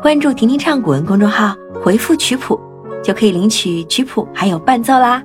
关注“婷婷唱古文”公众号，回复“曲谱”，就可以领取曲谱还有伴奏啦。